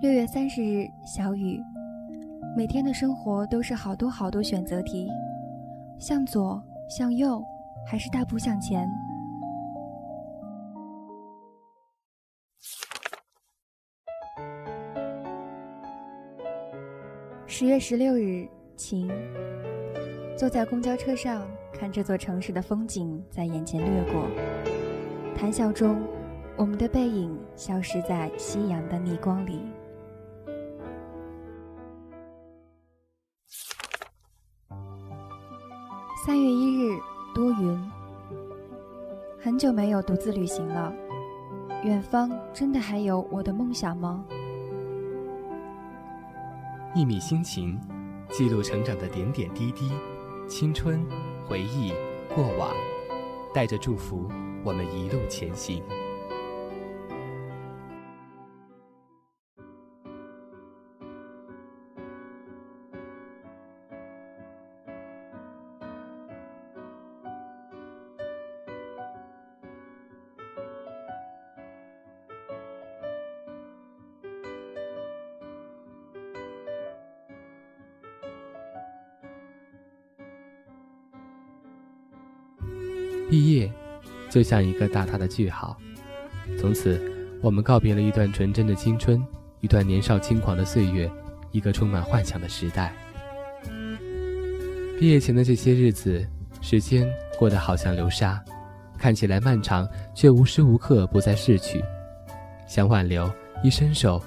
六月三十日，小雨。每天的生活都是好多好多选择题，向左，向右，还是大步向前？十月十六日，晴。坐在公交车上，看这座城市的风景在眼前掠过，谈笑中，我们的背影消失在夕阳的逆光里。三月一日，多云。很久没有独自旅行了，远方真的还有我的梦想吗？一米心情，记录成长的点点滴滴，青春回忆过往，带着祝福，我们一路前行。就像一个大大的句号。从此，我们告别了一段纯真的青春，一段年少轻狂的岁月，一个充满幻想的时代。毕业前的这些日子，时间过得好像流沙，看起来漫长，却无时无刻不在逝去。想挽留，一伸手，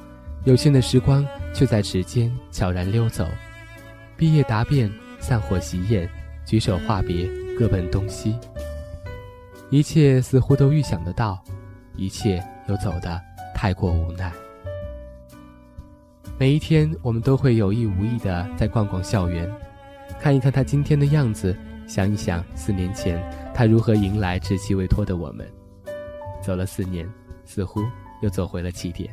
有限的时光却在指尖悄然溜走。毕业答辩，散伙喜宴，举手话别，各奔东西。一切似乎都预想得到，一切又走得太过无奈。每一天，我们都会有意无意的在逛逛校园，看一看他今天的样子，想一想四年前他如何迎来稚气未脱的我们。走了四年，似乎又走回了起点。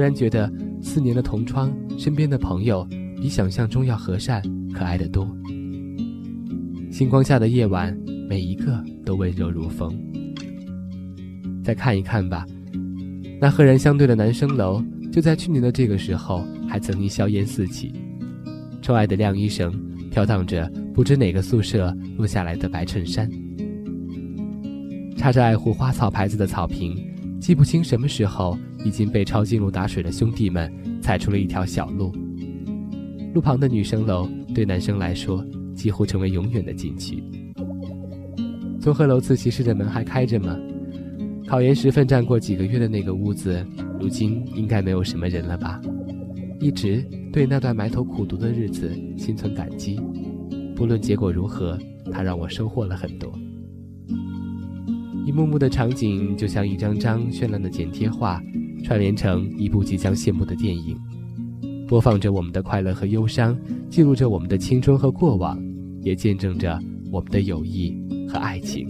突然觉得，四年的同窗，身边的朋友比想象中要和善、可爱的多。星光下的夜晚，每一个都温柔如风。再看一看吧，那赫然相对的男生楼，就在去年的这个时候，还曾因硝烟四起。窗外的晾衣绳，飘荡着不知哪个宿舍落下来的白衬衫。插着爱护花草牌子的草坪，记不清什么时候。已经被抄近路打水的兄弟们踩出了一条小路。路旁的女生楼对男生来说几乎成为永远的禁区。综合楼自习室的门还开着吗？考研时奋战过几个月的那个屋子，如今应该没有什么人了吧？一直对那段埋头苦读的日子心存感激，不论结果如何，它让我收获了很多。一幕幕的场景就像一张张绚烂的剪贴画。串联成一部即将谢幕的电影，播放着我们的快乐和忧伤，记录着我们的青春和过往，也见证着我们的友谊和爱情。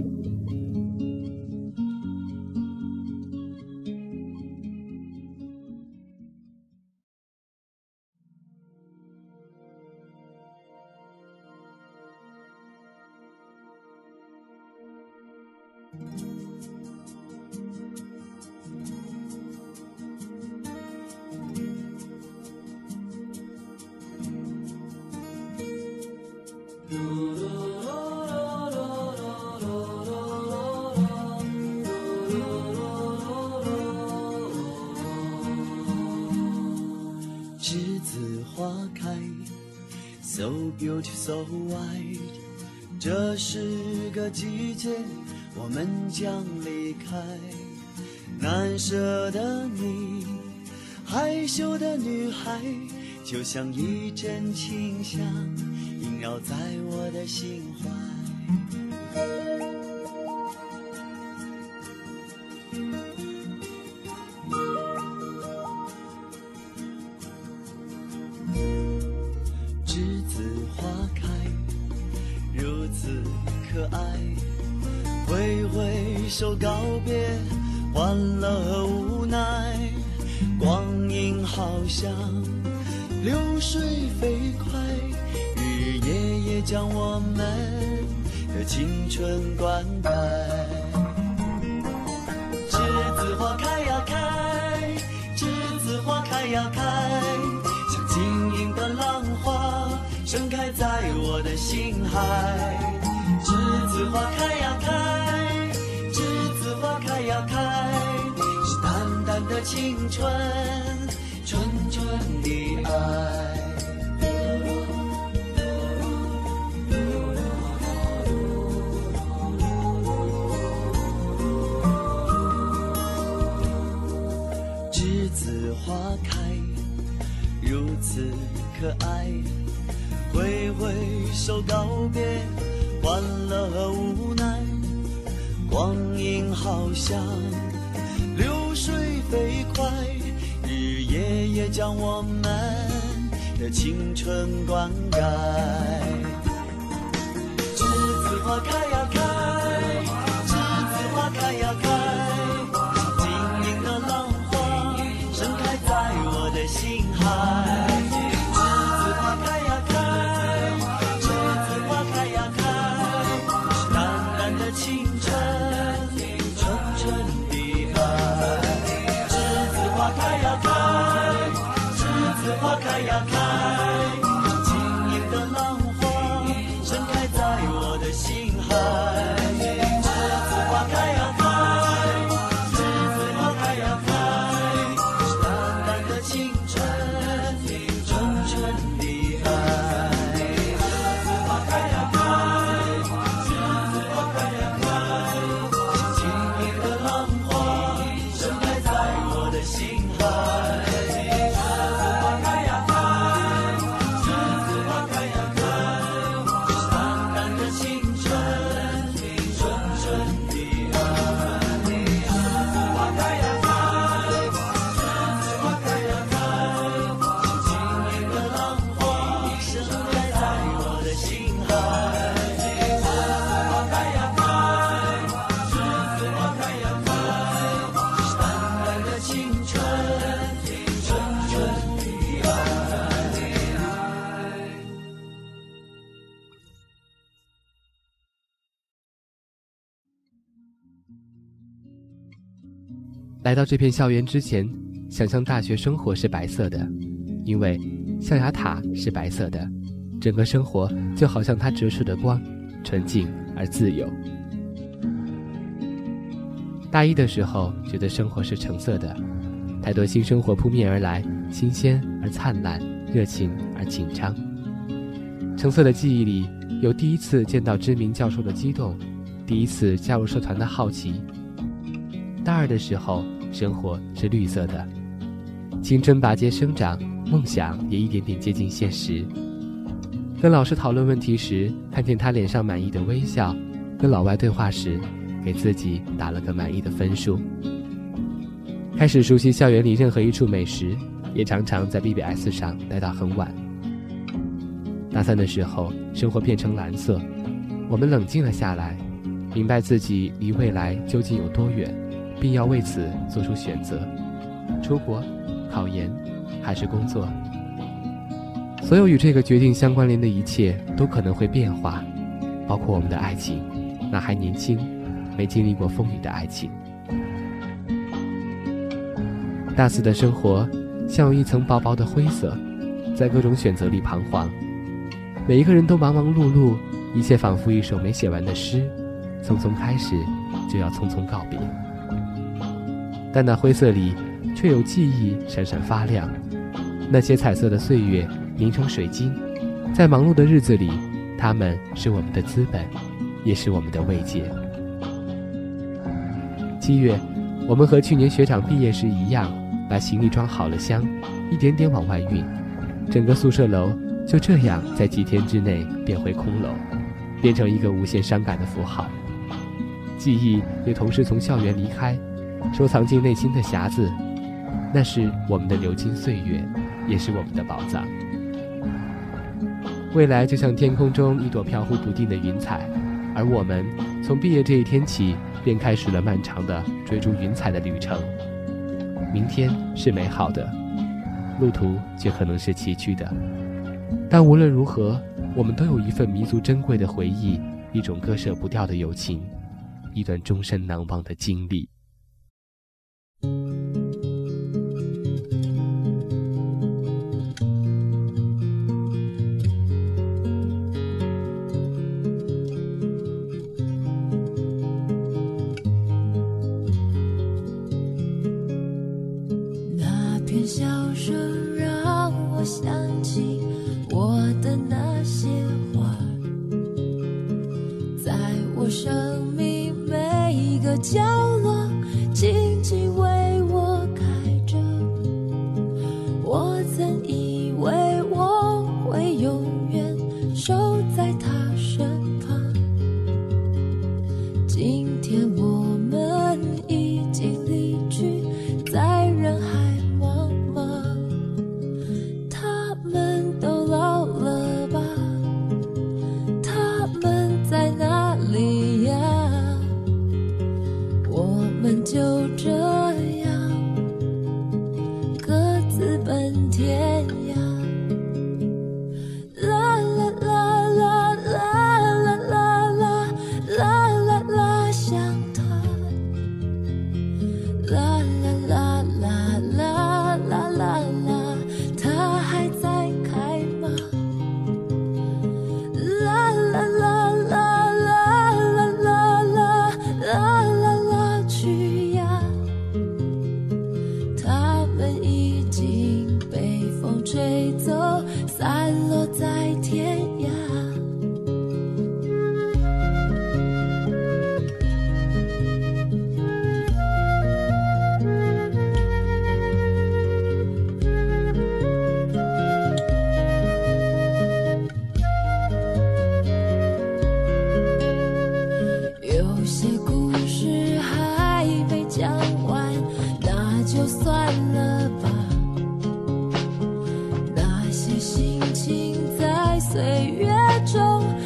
就像一阵清香萦绕在我的心怀。栀子花开如此可爱挥挥手告别欢乐和无奈光阴好像水飞快，日日夜夜将我们的青春灌溉。栀子花开呀开，栀子花开呀开，像晶莹的浪花盛开在我的心海。栀子花开呀开，栀子花开呀开，是淡淡的青春，好像流水飞快，日日夜夜将我们的青春灌溉。栀子花开呀开，栀子花开呀开，晶莹的浪花盛开在我的心海。来到这片校园之前，想象大学生活是白色的，因为象牙塔是白色的，整个生活就好像它折射的光，纯净而自由。大一的时候，觉得生活是橙色的，太多新生活扑面而来，新鲜而灿烂，热情而紧张。橙色的记忆里有第一次见到知名教授的激动，第一次加入社团的好奇。大二的时候，生活是绿色的，青春拔节生长，梦想也一点点接近现实。跟老师讨论问题时，看见他脸上满意的微笑；跟老外对话时，给自己打了个满意的分数。开始熟悉校园里任何一处美食，也常常在 BBS 上待到很晚。大三的时候，生活变成蓝色，我们冷静了下来，明白自己离未来究竟有多远。并要为此做出选择：出国、考研，还是工作？所有与这个决定相关联的一切都可能会变化，包括我们的爱情，那还年轻、没经历过风雨的爱情。大四的生活像有一层薄薄的灰色，在各种选择里彷徨。每一个人都忙忙碌碌，一切仿佛一首没写完的诗，匆匆开始，就要匆匆告别。但那灰色里，却有记忆闪闪发亮。那些彩色的岁月凝成水晶，在忙碌的日子里，它们是我们的资本，也是我们的慰藉。七月，我们和去年学长毕业时一样，把行李装好了箱，一点点往外运。整个宿舍楼就这样在几天之内变回空楼，变成一个无限伤感的符号。记忆也同时从校园离开。收藏进内心的匣子，那是我们的流金岁月，也是我们的宝藏。未来就像天空中一朵飘忽不定的云彩，而我们从毕业这一天起，便开始了漫长的追逐云彩的旅程。明天是美好的，路途却可能是崎岖的。但无论如何，我们都有一份弥足珍贵的回忆，一种割舍不掉的友情，一段终身难忘的经历。我想中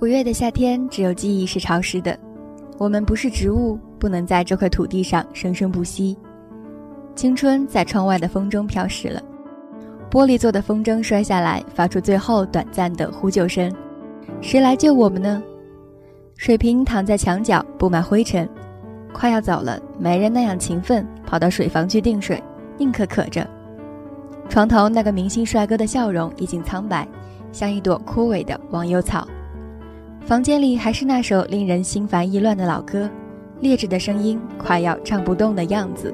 五月的夏天，只有记忆是潮湿的。我们不是植物，不能在这块土地上生生不息。青春在窗外的风中飘逝了，玻璃做的风筝摔下来，发出最后短暂的呼救声。谁来救我们呢？水瓶躺在墙角，布满灰尘。快要走了，没人那样勤奋，跑到水房去订水，宁可渴着。床头那个明星帅哥的笑容已经苍白，像一朵枯萎的忘忧草。房间里还是那首令人心烦意乱的老歌，劣质的声音快要唱不动的样子。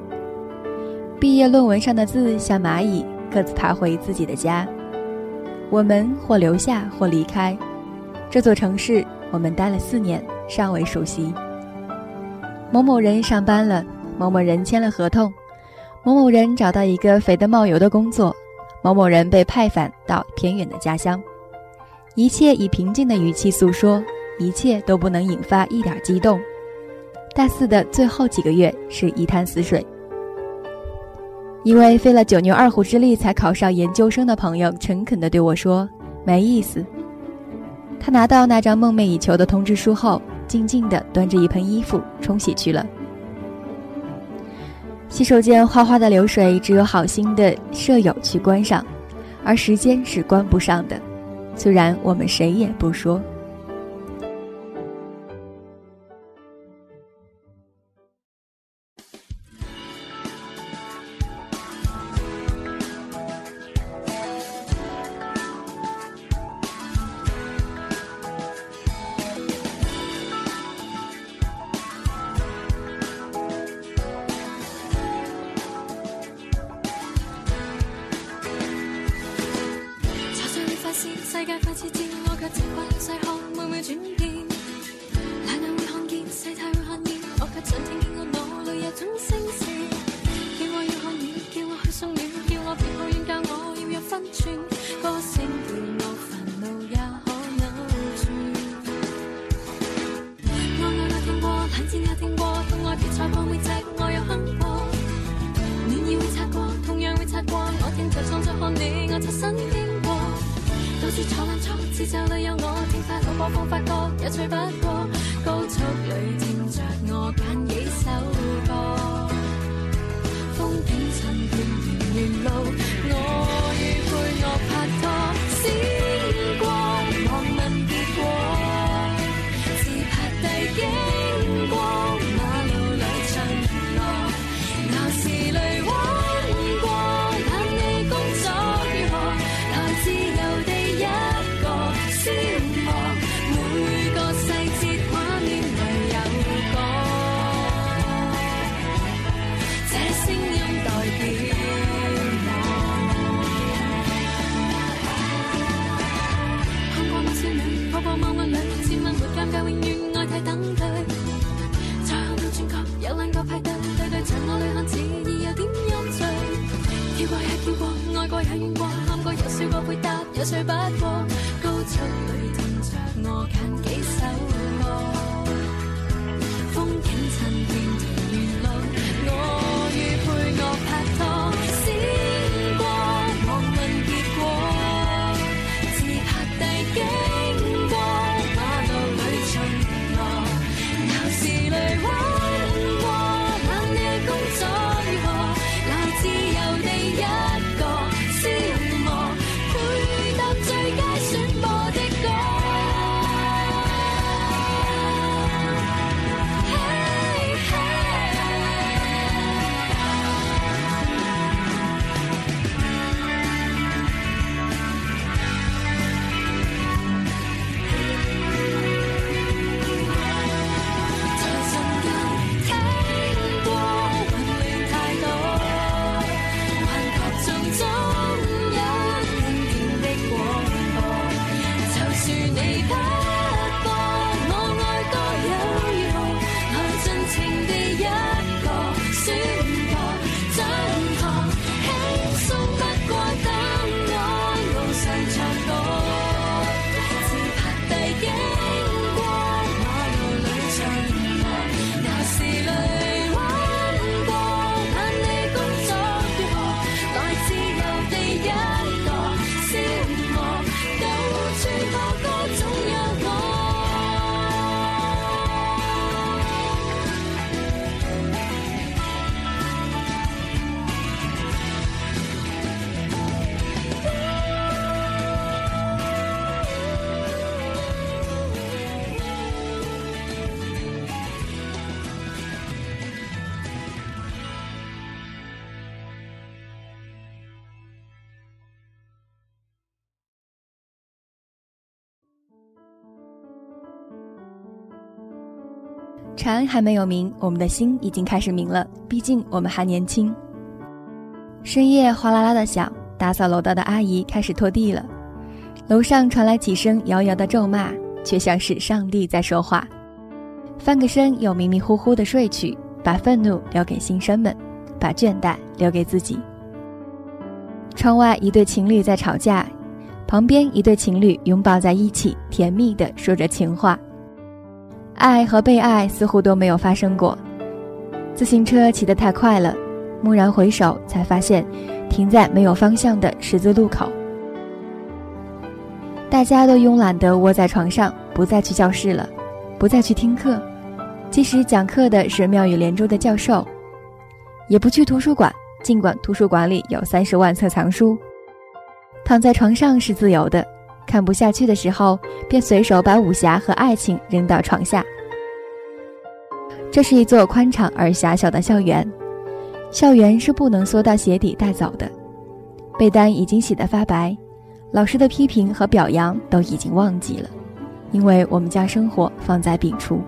毕业论文上的字像蚂蚁，各自爬回自己的家。我们或留下，或离开。这座城市，我们待了四年，尚未熟悉。某某人上班了，某某人签了合同，某某人找到一个肥得冒油的工作，某某人被派返到偏远的家乡。一切以平静的语气诉说，一切都不能引发一点激动。大四的最后几个月是一潭死水。一位费了九牛二虎之力才考上研究生的朋友，诚恳地对我说：“没意思。”他拿到那张梦寐以求的通知书后，静静地端着一盆衣服冲洗去了。洗手间哗哗的流水，只有好心的舍友去关上，而时间是关不上的。虽然我们谁也不说。一岁不过，高速里停着我。take us. 蝉还没有鸣，我们的心已经开始鸣了。毕竟我们还年轻。深夜哗啦啦的响，打扫楼道的阿姨开始拖地了。楼上传来几声遥遥的咒骂，却像是上帝在说话。翻个身又迷迷糊糊的睡去，把愤怒留给新生们，把倦怠留给自己。窗外一对情侣在吵架，旁边一对情侣拥抱在一起，甜蜜的说着情话。爱和被爱似乎都没有发生过。自行车骑得太快了，蓦然回首，才发现停在没有方向的十字路口。大家都慵懒地窝在床上，不再去教室了，不再去听课，即使讲课的是妙语连珠的教授，也不去图书馆，尽管图书馆里有三十万册藏书。躺在床上是自由的。看不下去的时候，便随手把武侠和爱情扔到床下。这是一座宽敞而狭小的校园，校园是不能缩到鞋底带走的。被单已经洗得发白，老师的批评和表扬都已经忘记了，因为我们将生活放在笔处。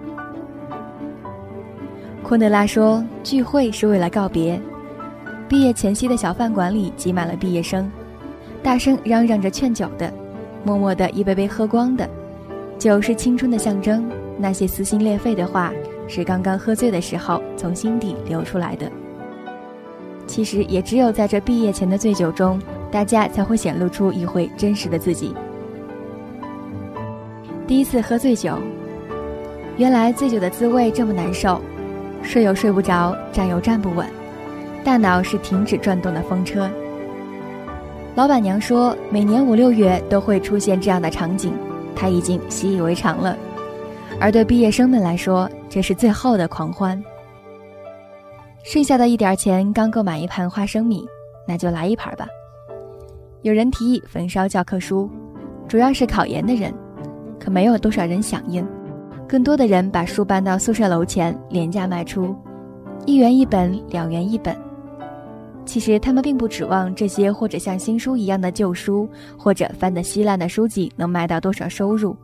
昆德拉说：“聚会是为了告别。”毕业前夕的小饭馆里挤满了毕业生，大声嚷嚷着劝酒的。默默的一杯杯喝光的，酒是青春的象征。那些撕心裂肺的话，是刚刚喝醉的时候从心底流出来的。其实也只有在这毕业前的醉酒中，大家才会显露出一回真实的自己。第一次喝醉酒，原来醉酒的滋味这么难受，睡又睡不着，站又站不稳，大脑是停止转动的风车。老板娘说，每年五六月都会出现这样的场景，她已经习以为常了。而对毕业生们来说，这是最后的狂欢。剩下的一点钱刚够买一盘花生米，那就来一盘吧。有人提议焚烧教科书，主要是考研的人，可没有多少人响应。更多的人把书搬到宿舍楼前廉价卖出，一元一本，两元一本。其实他们并不指望这些或者像新书一样的旧书，或者翻得稀烂的书籍能卖到多少收入，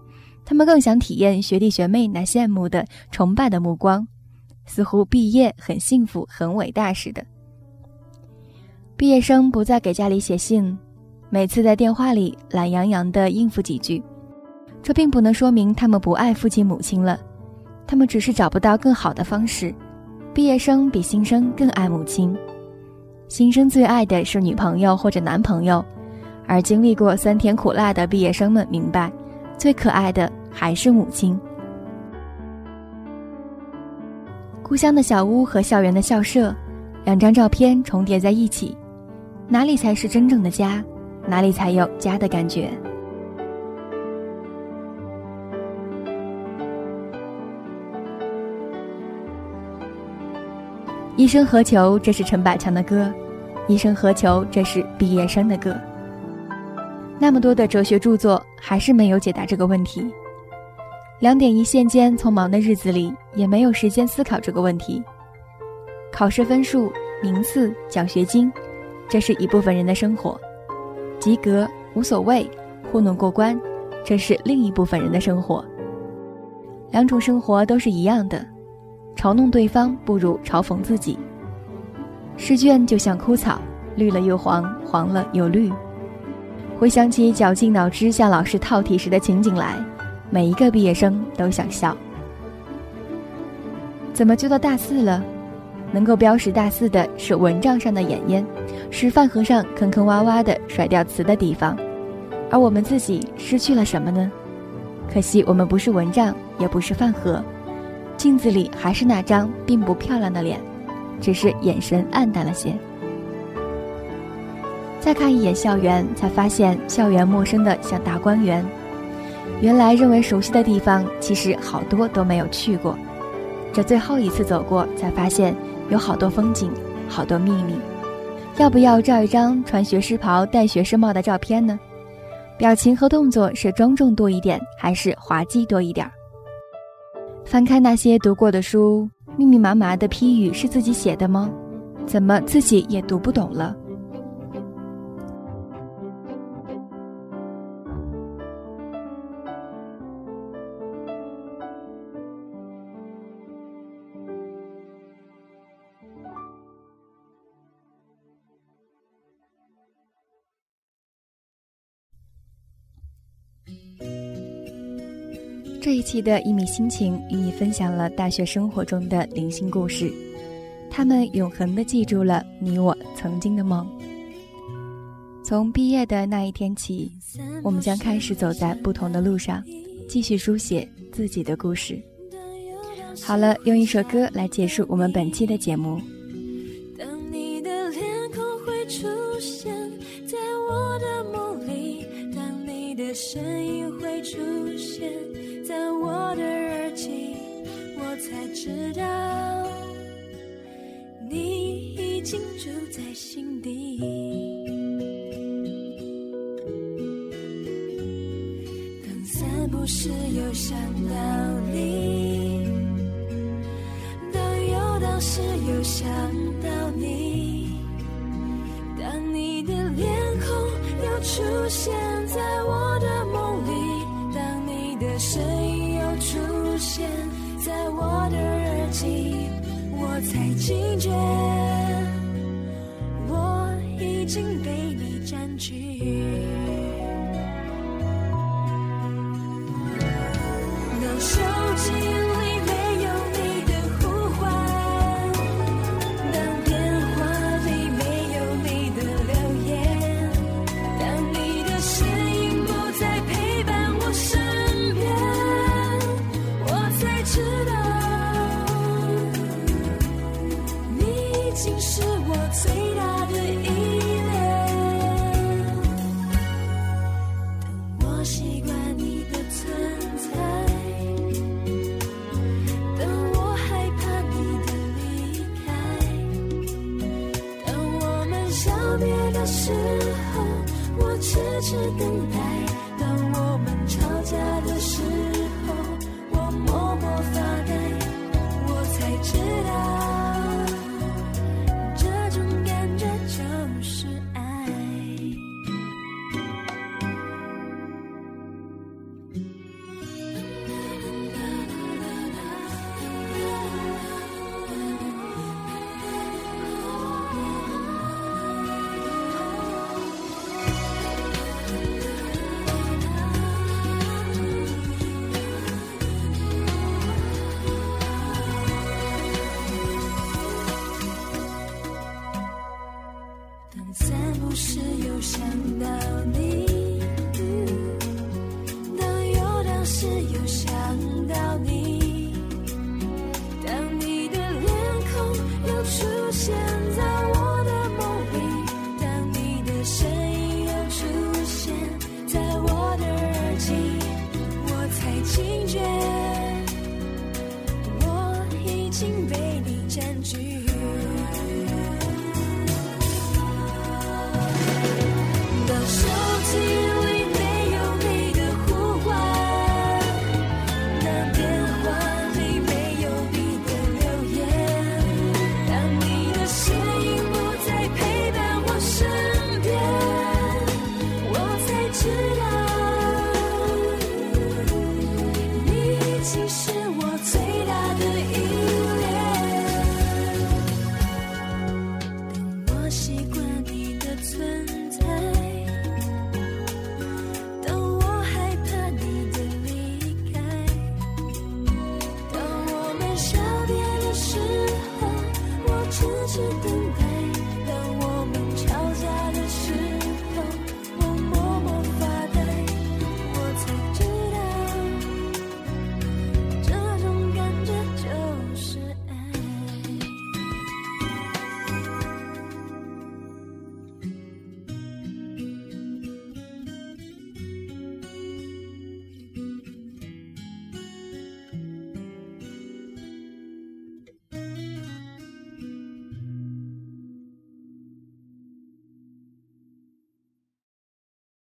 他们更想体验学弟学妹那羡慕的、崇拜的目光，似乎毕业很幸福、很伟大似的。毕业生不再给家里写信，每次在电话里懒洋洋地应付几句，这并不能说明他们不爱父亲母亲了，他们只是找不到更好的方式。毕业生比新生更爱母亲。新生最爱的是女朋友或者男朋友，而经历过酸甜苦辣的毕业生们明白，最可爱的还是母亲。故乡的小屋和校园的校舍，两张照片重叠在一起，哪里才是真正的家？哪里才有家的感觉？一生何求？这是陈百强的歌。一生何求？这是毕业生的歌。那么多的哲学著作，还是没有解答这个问题。两点一线间，匆忙的日子里，也没有时间思考这个问题。考试分数、名次、奖学金，这是一部分人的生活。及格无所谓，糊弄过关，这是另一部分人的生活。两种生活都是一样的。嘲弄对方不如嘲讽自己。试卷就像枯草，绿了又黄，黄了又绿。回想起绞尽脑汁向老师套题时的情景来，每一个毕业生都想笑。怎么就到大四了？能够标识大四的是蚊帐上的眼烟，是饭盒上坑坑洼洼的甩掉词的地方，而我们自己失去了什么呢？可惜我们不是蚊帐，也不是饭盒。镜子里还是那张并不漂亮的脸，只是眼神暗淡了些。再看一眼校园，才发现校园陌生的像大观园。原来认为熟悉的地方，其实好多都没有去过。这最后一次走过，才发现有好多风景，好多秘密。要不要照一张穿学士袍、戴学士帽的照片呢？表情和动作是庄重多一点，还是滑稽多一点？翻开那些读过的书，密密麻麻的批语是自己写的吗？怎么自己也读不懂了？这一期的一米心情与你分享了大学生活中的零星故事，他们永恒的记住了你我曾经的梦。从毕业的那一天起，我们将开始走在不同的路上，继续书写自己的故事。好了，用一首歌来结束我们本期的节目。当你的脸孔会出现在我的梦里，当你的声音会出才知道你已经住在心底。当散步时又想到你，当游荡时又想到你，当你的脸孔又出现我才惊觉我已经被你占据。当手机里没有你的呼唤，当电话里没有你的留言，当你的身影不再陪伴我身边，我才知道，你已